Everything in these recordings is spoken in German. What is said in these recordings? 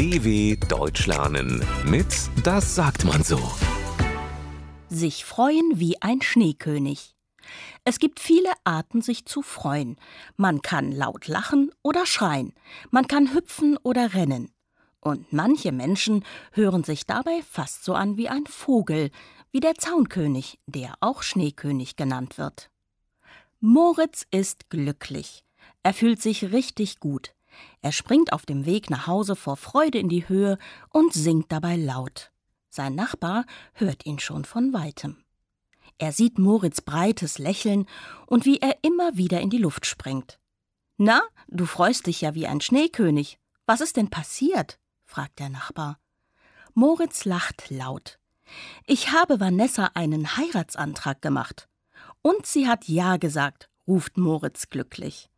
DW Deutsch lernen mit Das sagt man so. Sich freuen wie ein Schneekönig. Es gibt viele Arten, sich zu freuen. Man kann laut lachen oder schreien. Man kann hüpfen oder rennen. Und manche Menschen hören sich dabei fast so an wie ein Vogel, wie der Zaunkönig, der auch Schneekönig genannt wird. Moritz ist glücklich. Er fühlt sich richtig gut. Er springt auf dem Weg nach Hause vor Freude in die Höhe und singt dabei laut. Sein Nachbar hört ihn schon von weitem. Er sieht Moritz breites Lächeln und wie er immer wieder in die Luft springt. Na, du freust dich ja wie ein Schneekönig. Was ist denn passiert? fragt der Nachbar. Moritz lacht laut. Ich habe Vanessa einen Heiratsantrag gemacht. Und sie hat Ja gesagt, ruft Moritz glücklich.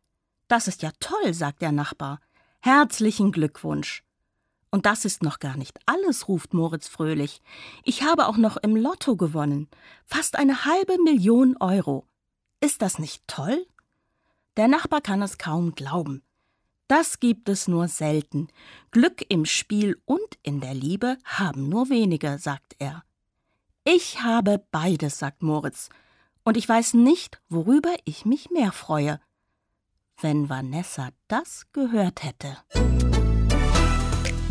Das ist ja toll, sagt der Nachbar. Herzlichen Glückwunsch. Und das ist noch gar nicht alles, ruft Moritz fröhlich. Ich habe auch noch im Lotto gewonnen. Fast eine halbe Million Euro. Ist das nicht toll? Der Nachbar kann es kaum glauben. Das gibt es nur selten. Glück im Spiel und in der Liebe haben nur wenige, sagt er. Ich habe beides, sagt Moritz, und ich weiß nicht, worüber ich mich mehr freue. Wenn Vanessa das gehört hätte.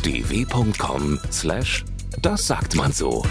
dw.com slash das sagt man so.